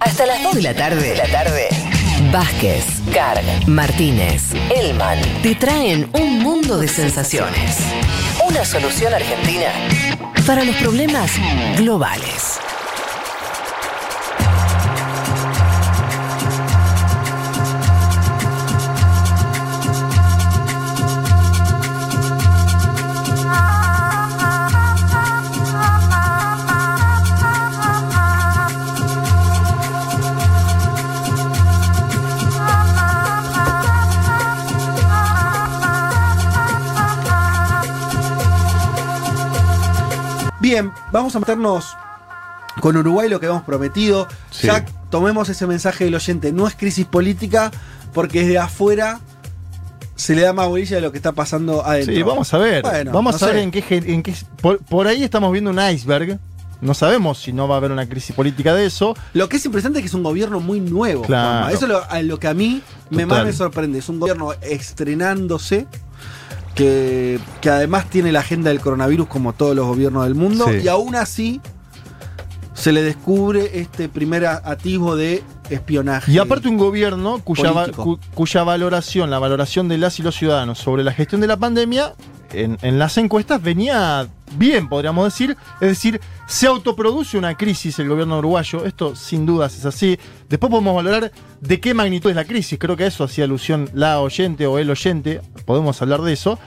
Hasta las 2 de la tarde. De la tarde. Vázquez, Carg, Martínez, Elman te traen un mundo de sensaciones. Una solución argentina para los problemas globales. Bien, vamos a meternos con Uruguay, lo que hemos prometido. Sí. Ya tomemos ese mensaje del oyente. No es crisis política, porque desde afuera se le da más bolilla de lo que está pasando adentro. Sí, vamos a ver. Bueno, vamos no a ver en qué, en qué- por, por ahí estamos viendo un iceberg. No sabemos si no va a haber una crisis política de eso. Lo que es impresionante es que es un gobierno muy nuevo. Claro. Eso es lo, que a mí me más me sorprende. Es un gobierno estrenándose. Que, que además tiene la agenda del coronavirus como todos los gobiernos del mundo. Sí. Y aún así se le descubre este primer atisbo de espionaje. Y aparte un gobierno cuya, va- Político. cu- cuya valoración, la valoración de las y los ciudadanos sobre la gestión de la pandemia, en, en las encuestas venía bien, podríamos decir. Es decir, se autoproduce una crisis el gobierno uruguayo. Esto sin dudas es así. Después podemos valorar de qué magnitud es la crisis. Creo que a eso hacía alusión la oyente o el oyente. Podemos hablar de eso.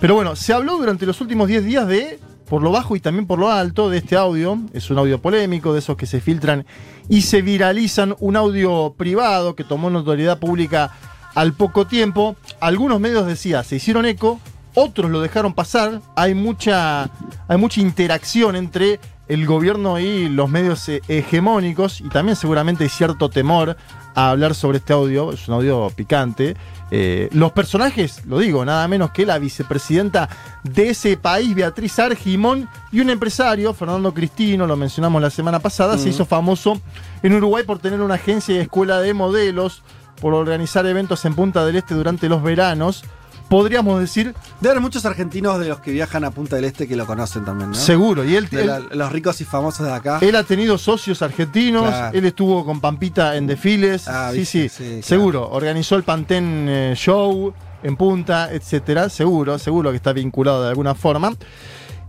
Pero bueno, se habló durante los últimos 10 días de, por lo bajo y también por lo alto, de este audio. Es un audio polémico, de esos que se filtran y se viralizan. Un audio privado que tomó notoriedad pública al poco tiempo. Algunos medios decía, se hicieron eco, otros lo dejaron pasar. Hay mucha, hay mucha interacción entre el gobierno y los medios eh, hegemónicos y también seguramente hay cierto temor a hablar sobre este audio. Es un audio picante. Eh, los personajes, lo digo, nada menos que la vicepresidenta de ese país, Beatriz Argimón, y un empresario, Fernando Cristino, lo mencionamos la semana pasada, se hizo famoso en Uruguay por tener una agencia y escuela de modelos, por organizar eventos en Punta del Este durante los veranos. Podríamos decir, Debe haber muchos argentinos de los que viajan a Punta del Este que lo conocen también, ¿no? seguro. Y él, De él- la- los ricos y famosos de acá. él ha tenido socios argentinos, Claro. él estuvo con Pampita en desfiles, Ah, sí, sí, sí, claro. seguro. Organizó el Pantén eh, Show en Punta, etcétera, seguro, seguro que está vinculado de alguna forma.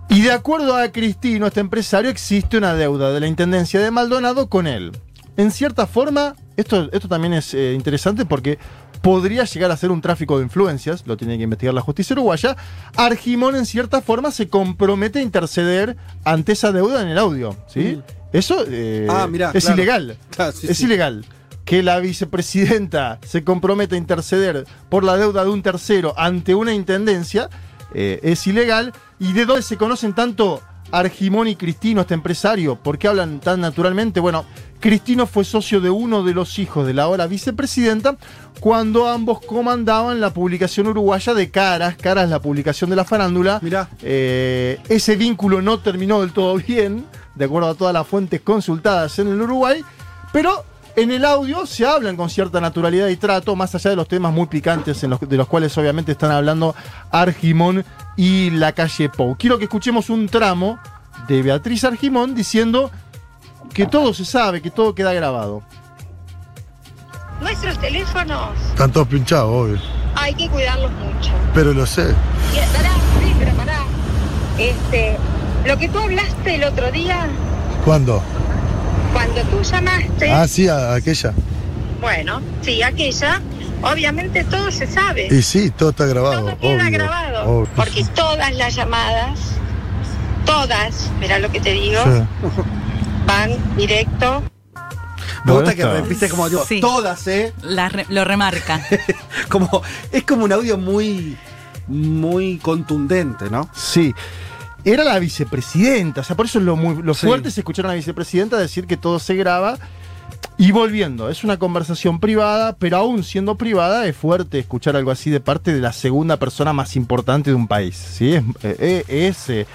Y de acuerdo a Cristino, este empresario, existe una deuda de la Intendencia de Maldonado con él. En cierta forma, esto, esto también es eh, interesante porque podría llegar a ser un tráfico de influencias, lo tiene que investigar la justicia uruguaya. Argimón, en cierta forma, se compromete a interceder ante esa deuda en el audio. ¿sí? Eso eh, Ah, mirá, es claro. ilegal. Claro, sí, es sí. ilegal. Que la vicepresidenta se comprometa a interceder por la deuda de un tercero ante una intendencia eh, es ilegal. ¿Y de dónde se conocen tanto Argimón y Cristino, este empresario? ¿Por qué hablan tan naturalmente? Bueno, Cristino fue socio de uno de los hijos de la ahora vicepresidenta cuando ambos comandaban la publicación uruguaya de Caras. Caras, la publicación de la farándula. Mirá. Eh, ese vínculo no terminó del todo bien, de acuerdo a todas las fuentes consultadas en el Uruguay, pero en el audio se hablan con cierta naturalidad y trato, más allá de los temas muy picantes en los- de los cuales obviamente están hablando Argimón y la calle Pou. Quiero que escuchemos un tramo de Beatriz Argimón diciendo que todo se sabe, que todo queda grabado. Nuestros teléfonos Están todos pinchados, obvio. hay que cuidarlos mucho. Pero lo sé. Y, pará, sí, pero pará. Este, lo que tú hablaste el otro día, ¿Cuándo? Cuando tú llamaste, Ah, sí, a, a aquella. bueno, sí, aquella, obviamente todo se sabe. Y sí, todo está grabado. todo queda obvio, grabado. obvio. Porque todas las llamadas, todas, mira lo que te digo, Sí. van directo. Me Bueno, gusta que está. repite como digo, Sí. todas, ¿eh? La re- lo remarca. Como, es como un audio muy, muy contundente, ¿no? Sí. Era la vicepresidenta, o sea, por eso es lo, muy, lo Sí. fuerte es escuchar a la vicepresidenta decir que todo se graba. Y volviendo, es una conversación privada, pero aún siendo privada, es fuerte escuchar algo así de parte de la segunda persona más importante de un país. ¿sí? Es, eh, es, eh,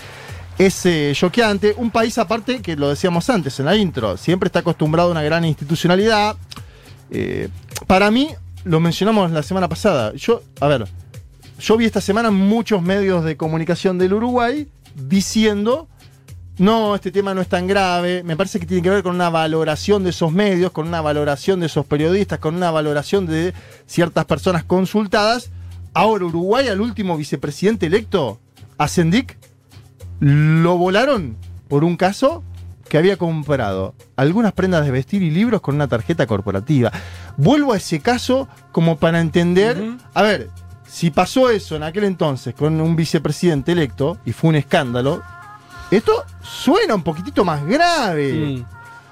es, choqueante. Un país aparte, que lo decíamos antes en la intro, siempre está acostumbrado a una gran institucionalidad. Eh, para mí, lo mencionamos la semana pasada. Yo, a ver, yo vi esta semana muchos medios de comunicación del Uruguay diciendo no, este tema no es tan grave. Me parece que tiene que ver con una valoración de esos medios, con una valoración de esos periodistas, con una valoración de ciertas personas consultadas. Ahora, Uruguay, al último vicepresidente electo, a lo volaron por un caso que había comprado algunas prendas de vestir y libros con una tarjeta corporativa. Vuelvo a ese caso como para entender, a ver, si pasó eso en aquel entonces con un vicepresidente electo y fue un escándalo, esto suena un poquitito más grave. Mm.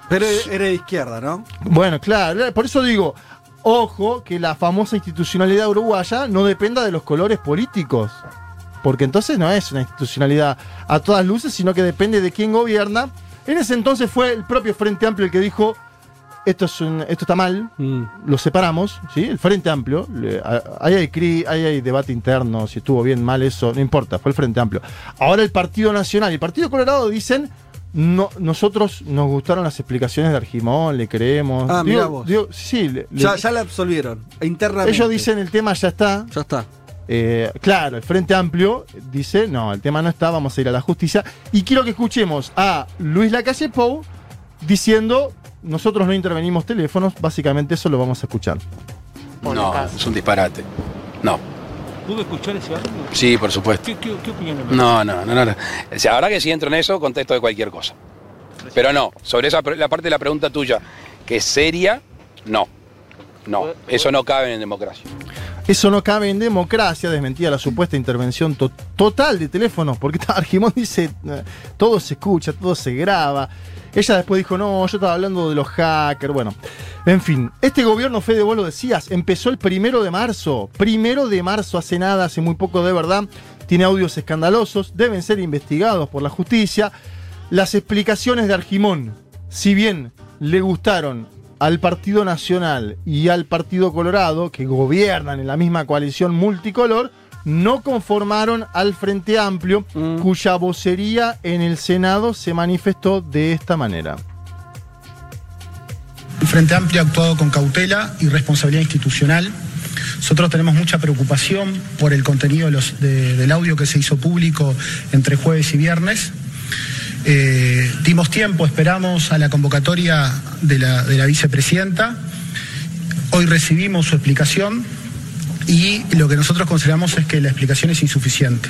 Pero era de izquierda, ¿no? Bueno, claro, por eso digo, ojo que la famosa institucionalidad uruguaya no dependa de los colores políticos. Porque entonces no es una institucionalidad a todas luces, sino que depende de quién gobierna. En ese entonces fue el propio Frente Amplio el que dijo, esto, es un- esto está mal, Mm. lo separamos, ¿sí? El Frente Amplio, le- a- ahí hay, cri- ahí hay debate interno, si estuvo bien, mal, eso, no importa, fue el Frente Amplio. Ahora el Partido Nacional y el Partido Colorado dicen, no, nosotros nos gustaron las explicaciones de Argimón, le creemos. Ah, mirá vos. digo, sí, le- le- Ya, ya la absolvieron. Internamente. ellos dicen el tema ya está. Ya está. Eh, claro, el Frente Amplio dice, no, el tema no está, vamos a ir a la justicia. Y quiero que escuchemos a Luis Lacalle Pou diciendo, nosotros no intervenimos teléfonos, básicamente eso lo vamos a escuchar. No, es un disparate. No. ¿Pudo escuchar ese audio? Sí, por supuesto. ¿Qué, qué, qué opinión le? No, no, no, no. no. O sea, ahora que si entro en eso, contesto de cualquier cosa. Pero no, sobre esa la parte de la pregunta tuya, que es seria, no. No, eso no cabe en democracia. Eso no cabe en democracia, desmentía la supuesta intervención to- total de teléfonos, porque Argimón dice, eh, todo se escucha, todo se graba. Ella después dijo, no, yo estaba hablando de los hackers, bueno. En fin, este gobierno, Fede, vos lo decías, empezó el primero de marzo. Primero de marzo, hace nada, hace muy poco de verdad. Tiene audios escandalosos, deben ser investigados por la justicia. Las explicaciones de Argimón, si bien le gustaron al Partido Nacional y al Partido Colorado, que gobiernan en la misma coalición multicolor, no conformaron al Frente Amplio, Mm. cuya vocería en el Senado se manifestó de esta manera. El Frente Amplio ha actuado con cautela y responsabilidad institucional. Nosotros tenemos mucha preocupación por el contenido de los- de- del audio que se hizo público entre jueves y viernes. Eh, dimos tiempo, esperamos a la convocatoria de la, de la vicepresidenta. Hoy recibimos su explicación y lo que nosotros consideramos es que la explicación es insuficiente.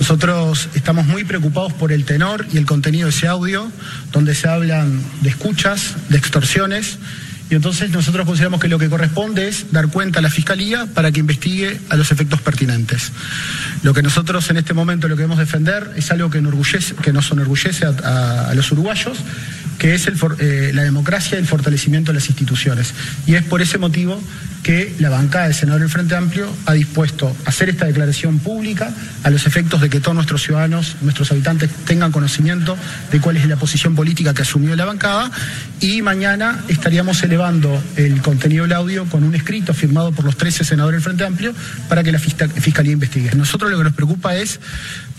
Nosotros estamos muy preocupados por el tenor y el contenido de ese audio, donde se hablan de escuchas, de extorsiones, y entonces nosotros consideramos que lo que corresponde es dar cuenta a la Fiscalía para que investigue a los efectos pertinentes. Lo que nosotros en este momento lo queremos defender es algo que, enorgullece, que nos enorgullece a, los uruguayos, que es eh, la democracia y el fortalecimiento de las instituciones. Y es por ese motivo que la bancada del senador del Frente Amplio ha dispuesto a hacer esta declaración pública a los efectos de que todos nuestros ciudadanos, nuestros habitantes tengan conocimiento de cuál es la posición política que asumió la bancada y mañana estaríamos elevando el contenido del audio con un escrito firmado por los 13 senadores del Frente Amplio para que la Fiscalía investigue. Nosotros lo que nos preocupa es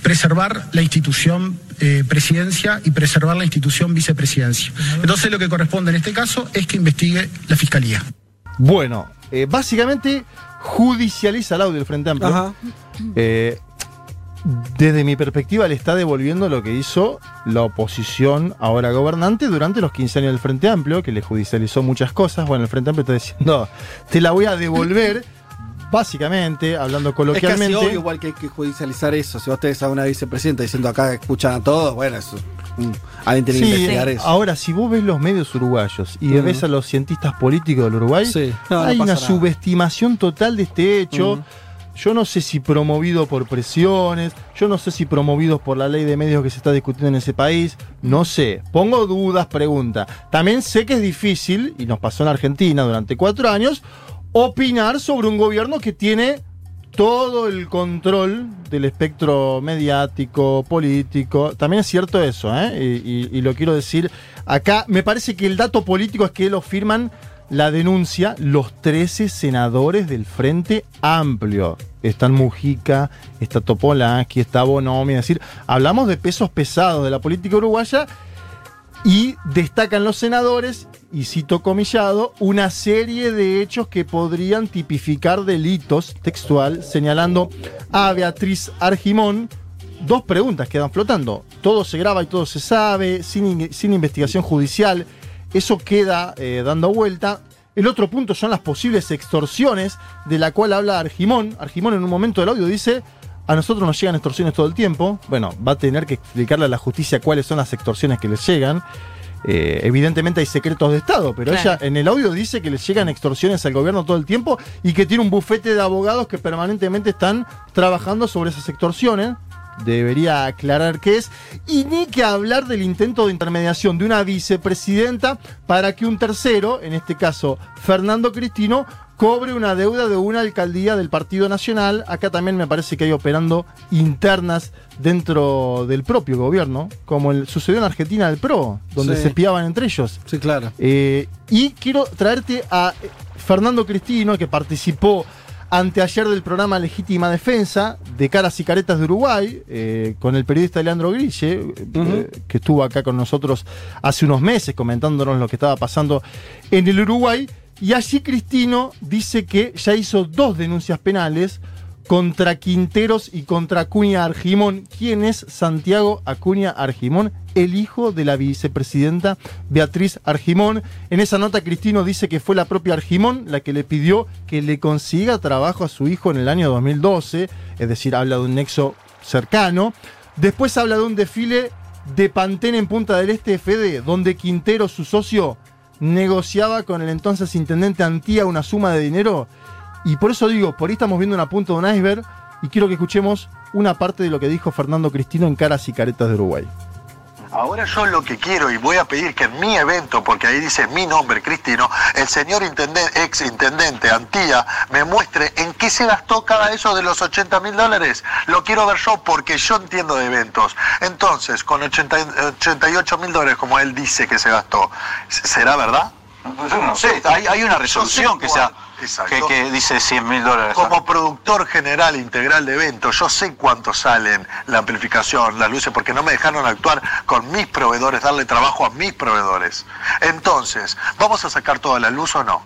preservar la institución eh, presidencia y preservar la institución vicepresidencia. Entonces lo que corresponde en este caso es que investigue la Fiscalía. Bueno, eh, básicamente judicializa el audio del Frente Amplio. Ajá. Eh, desde mi perspectiva le está devolviendo lo que hizo la oposición ahora gobernante durante los 15 años del Frente Amplio, que le judicializó muchas cosas. Bueno, el Frente Amplio está diciendo, te la voy a devolver, básicamente, hablando Es casi coloquialmente. obvio igual que hay que judicializar eso. Si vos tenés a una vicepresidenta diciendo acá que escuchan a todos, bueno, eso. mm, alguien tiene que Sí, investigar eso. ahora, si vos ves los medios uruguayos y ves a los cientistas políticos del Uruguay, Sí. No, no hay una nada. subestimación total de este hecho. Yo no sé si promovido por presiones, yo no sé si promovidos por la ley de medios que se está discutiendo en ese país, no sé. Pongo dudas, pregunta. También sé que es difícil, y nos pasó en Argentina durante cuatro años, opinar sobre un gobierno que tiene todo el control del espectro mediático, político. También es cierto eso, ¿eh? y, lo quiero decir acá. Me parece que el dato político es que lo firman la denuncia los 13 senadores del Frente Amplio. Están Mujica, está Topolansky, está Bonomi, es decir, hablamos de pesos pesados de la política uruguaya y destacan los senadores, y cito comillado, una serie de hechos que podrían tipificar delitos textual, señalando a Beatriz Argimón dos preguntas quedan flotando. Todo se graba y todo se sabe, sin, in- sin investigación judicial. Eso queda eh, dando vuelta. El otro punto son las posibles extorsiones de la cual habla Argimón. Argimón en un momento del audio dice, a nosotros nos llegan extorsiones todo el tiempo. Bueno, va a tener que explicarle a la justicia cuáles son las extorsiones que les llegan. Eh, evidentemente hay secretos de Estado, pero Claro. ella en el audio dice que le llegan extorsiones al gobierno todo el tiempo y que tiene un bufete de abogados que permanentemente están trabajando sobre esas extorsiones. Debería aclarar qué es. Y ni que hablar del intento de intermediación de una vicepresidenta para que un tercero, en este caso Fernando Cristino, cobre una deuda de una alcaldía del Partido Nacional. Acá también me parece que hay operando internas dentro del propio gobierno, como el, sucedió en Argentina del PRO, donde Sí. se espiaban entre ellos. Sí, claro. Eh, y quiero traerte a eh, Fernando Cristino, que participó anteayer del programa Legítima Defensa de Caras y Caretas de Uruguay, eh, con el periodista Leandro Grille, eh, que estuvo acá con nosotros hace unos meses comentándonos lo que estaba pasando en el Uruguay. Y allí Cristino dice que ya hizo dos denuncias penales contra Quinteros y contra Acuña Argimón. ¿Quién es Santiago Acuña Argimón? El hijo de la vicepresidenta Beatriz Argimón. En esa nota Cristino dice que fue la propia Argimón la que le pidió que le consiga trabajo a su hijo en el año 2012, es decir, habla de un nexo cercano. Después habla de un desfile de Pantene en Punta del Este FD, donde Quintero, su socio, negociaba con el entonces intendente Antía una suma de dinero. Y por eso digo, por ahí estamos viendo una punta de un iceberg y quiero que escuchemos una parte de lo que dijo Fernando Cristino en Caras y Caretas de Uruguay. Ahora yo lo que quiero y voy a pedir que en mi evento, porque ahí dice mi nombre, Cristino, el señor intenden- ex intendente Antía me muestre en qué se gastó cada eso de los 80 mil dólares. Lo quiero ver yo porque yo entiendo de eventos. Entonces, con 80 y- 88 mil dólares, como él dice que se gastó, ¿será verdad? Yo no sé, hay, hay una resolución que, sea, que, que dice 100 mil dólares. Como productor general integral de eventos, yo sé cuánto salen la amplificación, las luces, porque no me dejaron actuar con mis proveedores, darle trabajo a mis proveedores. Entonces, ¿vamos a sacar toda la luz o no?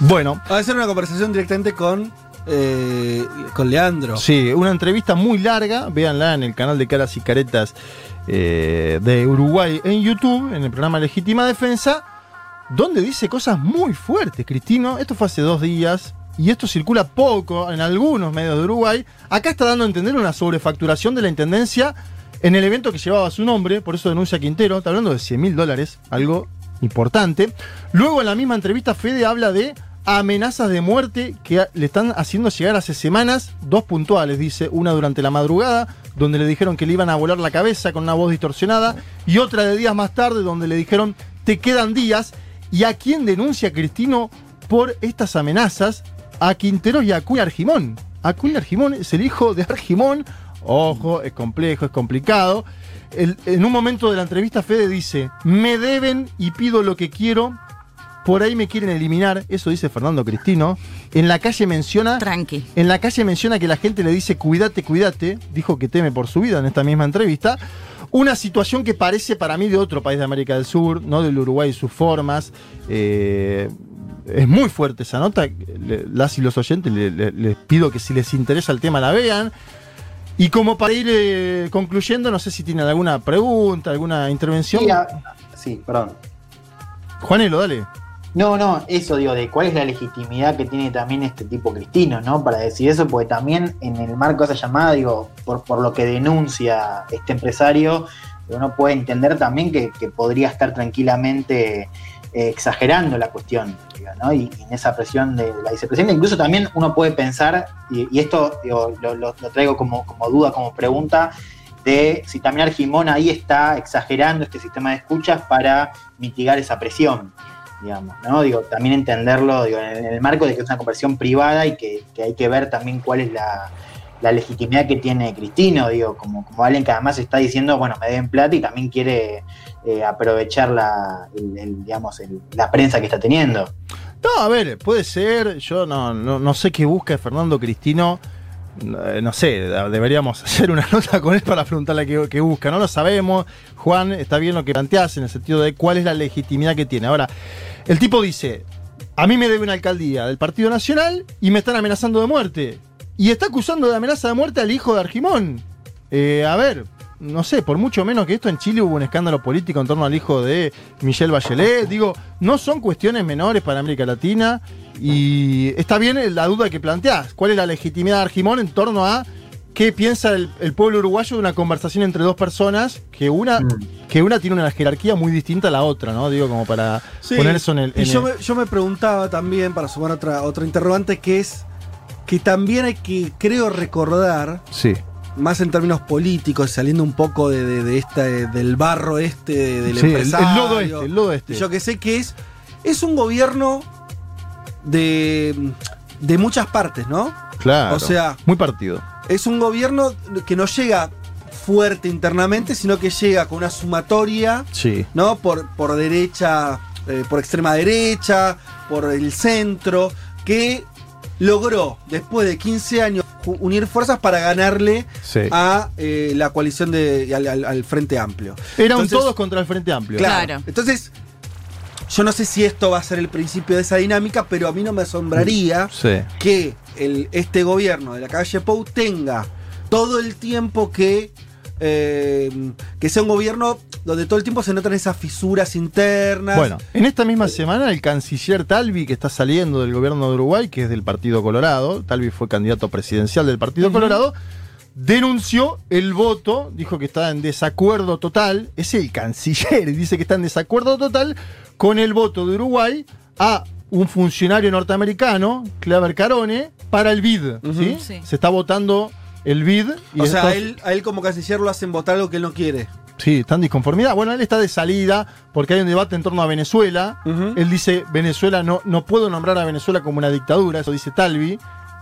Bueno. Va a ser una conversación directamente con, eh, con Leandro. Sí, una entrevista muy larga, véanla en el canal de Caras y Caretas eh, de Uruguay en YouTube, en el programa Legítima Defensa, donde dice cosas muy fuertes, Cristino. Esto fue hace dos días y esto circula poco en algunos medios de Uruguay. Acá está dando a entender una sobrefacturación de la intendencia en el evento que llevaba su nombre, por eso denuncia Quintero. Está hablando de 100 mil dólares, algo importante. Luego en la misma entrevista, Fede habla de amenazas de muerte que le están haciendo llegar hace semanas, dos puntuales, dice, una durante la madrugada, donde le dijeron que le iban a volar la cabeza con una voz distorsionada, y otra de días más tarde, donde le dijeron, te quedan días, y a quién denuncia Cristino por estas amenazas, a Quintero y a Acuña Argimón. Acuña Argimón es el hijo de Argimón, ojo, es complejo, es complicado. El- en un momento de la entrevista Fede dice, me deben y pido lo que quiero, por ahí me quieren eliminar, eso dice Fernando Cristino. En la calle menciona. Tranqui. En la calle menciona que la gente le dice cuídate, cuídate. Dijo que teme por su vida en esta misma entrevista. Una situación que parece para mí de otro país de América del Sur, no del Uruguay y sus formas. Eh, es muy fuerte esa nota. Las y los oyentes le- le- les pido que si les interesa el tema la vean. Y como para ir eh, concluyendo, no sé si tienen alguna pregunta, alguna intervención. Sí, a- sí, perdón. Juanelo, dale. No, no, eso digo, de cuál es la legitimidad que tiene también este tipo Cristino, ¿no? Para decir eso, porque también en el marco de esa llamada, digo, por, lo que denuncia este empresario, uno puede entender también que, podría estar tranquilamente eh, exagerando la cuestión, digo, ¿no? Y, en esa presión de la vicepresidenta, incluso también uno puede pensar, y, y esto lo- lo traigo como, como duda, como pregunta, de si también Argimón ahí está exagerando este sistema de escuchas para mitigar esa presión digamos, ¿no? Digo, también entenderlo digo, en el marco de que es una conversión privada y que, que hay que ver también cuál es la, legitimidad que tiene Cristino, digo, como, como alguien que además está diciendo, bueno, me deben plata y también quiere eh, aprovechar la, digamos, la prensa que está teniendo. No, a ver, puede ser. Yo no, no, no sé qué busca Fernando Cristino. Eh, No sé, deberíamos hacer una nota con él para preguntarle qué busca. No lo sabemos. Juan, está bien lo que planteas en el sentido de cuál es la legitimidad que tiene. Ahora, el tipo dice: A mí me debe una alcaldía del Partido Nacional y me están amenazando de muerte. Y está acusando de amenaza de muerte al hijo de Argimón. Eh, a ver, no sé, por mucho menos que esto en Chile hubo un escándalo político en torno al hijo de Michelle Bachelet. Digo, no son cuestiones menores para América Latina. Y está bien la duda que planteás. ¿Cuál es la legitimidad de Argimón en torno a qué piensa el, el pueblo uruguayo de una conversación entre dos personas que una, que una tiene una jerarquía muy distinta a la otra, ¿no? Digo, como para Sí, poner eso en el. y yo, el- me, yo me preguntaba también, para sumar otra, otra interrogante, que es que también hay que, creo, recordar, Sí. más en términos políticos, saliendo un poco de, de- de esta, del barro este, de- del Sí, el- el empresario. lodo este, el lodo este. Yo que sé que es, es un gobierno de, de muchas partes, ¿no? Claro. O sea, muy partido. Es un gobierno que no llega fuerte internamente, sino que llega con una sumatoria Sí. ¿no? Por, por derecha, eh, por extrema derecha, por el centro, que logró, después de 15 años, unir fuerzas para ganarle Sí. a eh, la coalición de, al, al- al Frente Amplio. Era un Entonces, todos contra el Frente Amplio. Claro. Entonces, yo no sé si esto va a ser el principio de esa dinámica, pero a mí no me asombraría Sí. que el, este gobierno de la calle Pou tenga todo el tiempo que, eh, que sea un gobierno donde todo el tiempo se notan esas fisuras internas. Bueno, en esta misma semana el canciller Talvi, que está saliendo del gobierno de Uruguay, que es del Partido Colorado, Talvi fue candidato presidencial del Partido Colorado, denunció el voto, dijo que está en desacuerdo total, es el canciller, y dice que está en desacuerdo total con el voto de Uruguay a un funcionario norteamericano, Claver Carone, para el BID. ¿sí? Sí. Se está votando el BID. y o sea, a él, a él como canciller lo hacen votar algo que él no quiere. Sí, está en disconformidad. Bueno, él está de salida porque hay un debate en torno a Venezuela. Él dice, Venezuela no, no puedo nombrar a Venezuela como una dictadura, eso dice Talvi.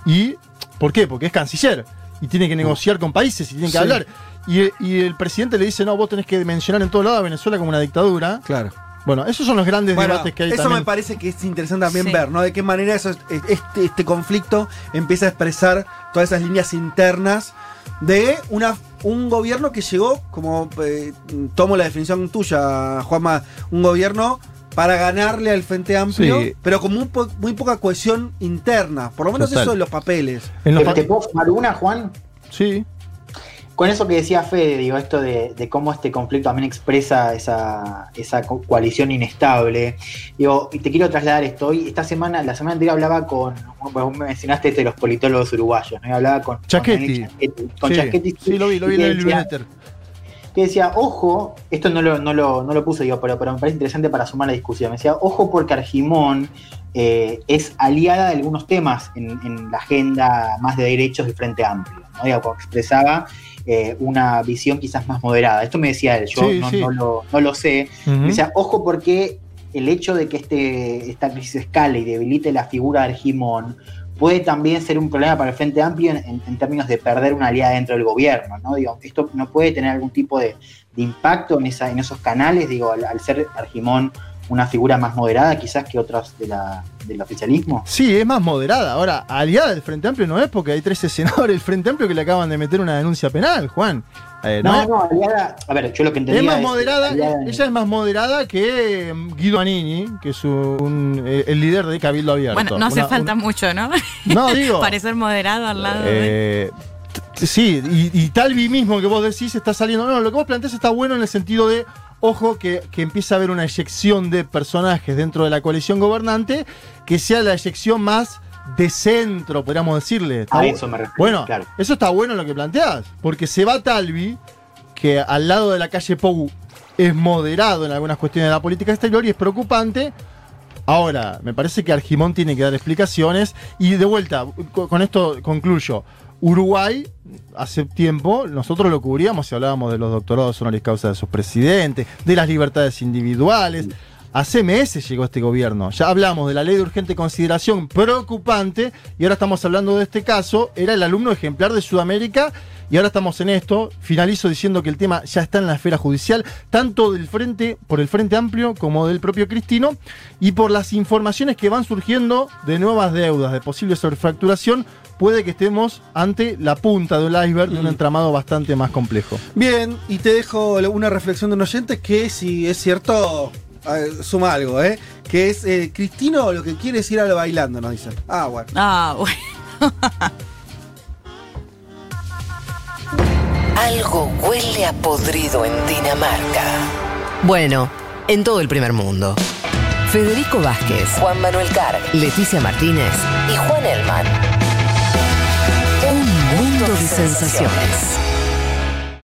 ¿Y por qué? Porque es canciller y tiene que negociar con países y tiene que Sí. hablar. Y, y el presidente le dice, no, vos tenés que mencionar en todos lados a Venezuela como una dictadura. Claro. Bueno, esos son los grandes Bueno, debates que hay eso también. me parece que es interesante también Sí. ver, ¿no? De qué manera eso, este, este conflicto empieza a expresar todas esas líneas internas de una, un gobierno que llegó, como eh, tomo la definición tuya, Juanma, un gobierno para ganarle al Frente Amplio, Sí. pero con muy, po- muy poca cohesión interna, por lo menos Total. eso en los papeles. En los ¿Te, te puedo sumar una, Juan? Sí. Con eso que decía Fede, digo, esto de, de cómo este conflicto también expresa esa, esa co- coalición inestable. Digo, y te quiero trasladar esto. Hoy, esta semana, la semana anterior hablaba con, bueno, vos me mencionaste esto de los politólogos uruguayos, ¿no? Y hablaba con, Chaquetti. Con Sí, Chaquetti, sí, lo vi, lo vi en el newsletter. Que decía, ojo, esto no lo, no lo, no lo puse yo, pero, pero me parece interesante para sumar la discusión. Me decía, ojo porque Argimón eh, es aliada de algunos temas en, en la agenda más de derechos del Frente Amplio, ¿no? Digo, como expresaba eh, una visión quizás más moderada. Esto me decía él, yo Sí, no, sí. no lo, no lo sé. Me decía, ojo porque el hecho de que este, esta crisis escale y debilite la figura de Argimón puede también ser un problema para el Frente Amplio en, términos de perder una aliada dentro del gobierno, ¿no? Digo, esto no puede tener algún tipo de, impacto en, esa, en esos canales, digo, al, al ser Argimón una figura más moderada quizás que la, del oficialismo. Sí, es más moderada. Ahora, aliada del Frente Amplio no es porque hay 13 senadores del Frente Amplio que le acaban de meter una denuncia penal, Juan. Eh, No, no, aliada, a ver, yo lo que entendía Es más es- moderada, aliada- ella es más moderada que eh, Guido Anini, que es un- eh, el líder de Cabildo Abierto. Bueno, no hace Una- falta una- mucho, ¿no? No, digo. Parecer moderado al lado de. eh, t- sí, y, y Talvi mismo que vos decís está saliendo. No, lo que vos planteás está bueno en el sentido de, ojo, que, que empieza a haber una eyección de personajes dentro de la coalición gobernante, que sea la eyección más de centro, podríamos decirle. A eso me refiero, Bueno, claro. eso está bueno lo que planteás, porque se va Talvi, que al lado de la calle Pou es moderado en algunas cuestiones de la política exterior y es preocupante. Ahora, me parece que Argimón tiene que dar explicaciones. Y de vuelta, co- con esto concluyo. Uruguay, hace tiempo, nosotros lo cubríamos y hablábamos de los doctorados honoris causa de sus presidentes, de las libertades individuales. Hace meses llegó este gobierno. Ya hablamos de la ley de urgente consideración preocupante y ahora estamos hablando de este caso. Era el alumno ejemplar de Sudamérica y ahora estamos en esto. Finalizo diciendo que el tema ya está en la esfera judicial, tanto del frente, por el Frente Amplio como del propio Cristino y por las informaciones que van surgiendo de nuevas deudas, de posible sobrefacturación. Puede que estemos ante la punta del iceberg de un entramado bastante más complejo. Bien, y te dejo una reflexión de un oyente que si es cierto, eh, suma algo, ¿eh? Que es, eh, Cristino lo que quiere es ir a lo bailando, nos dicen. Ah, bueno. Ah, bueno. Algo huele a podrido en Dinamarca. Bueno, en todo el primer mundo. Federico Vázquez, Juan Manuel Carg, Leticia Martínez y Juan Elman. Un mundo de sensaciones.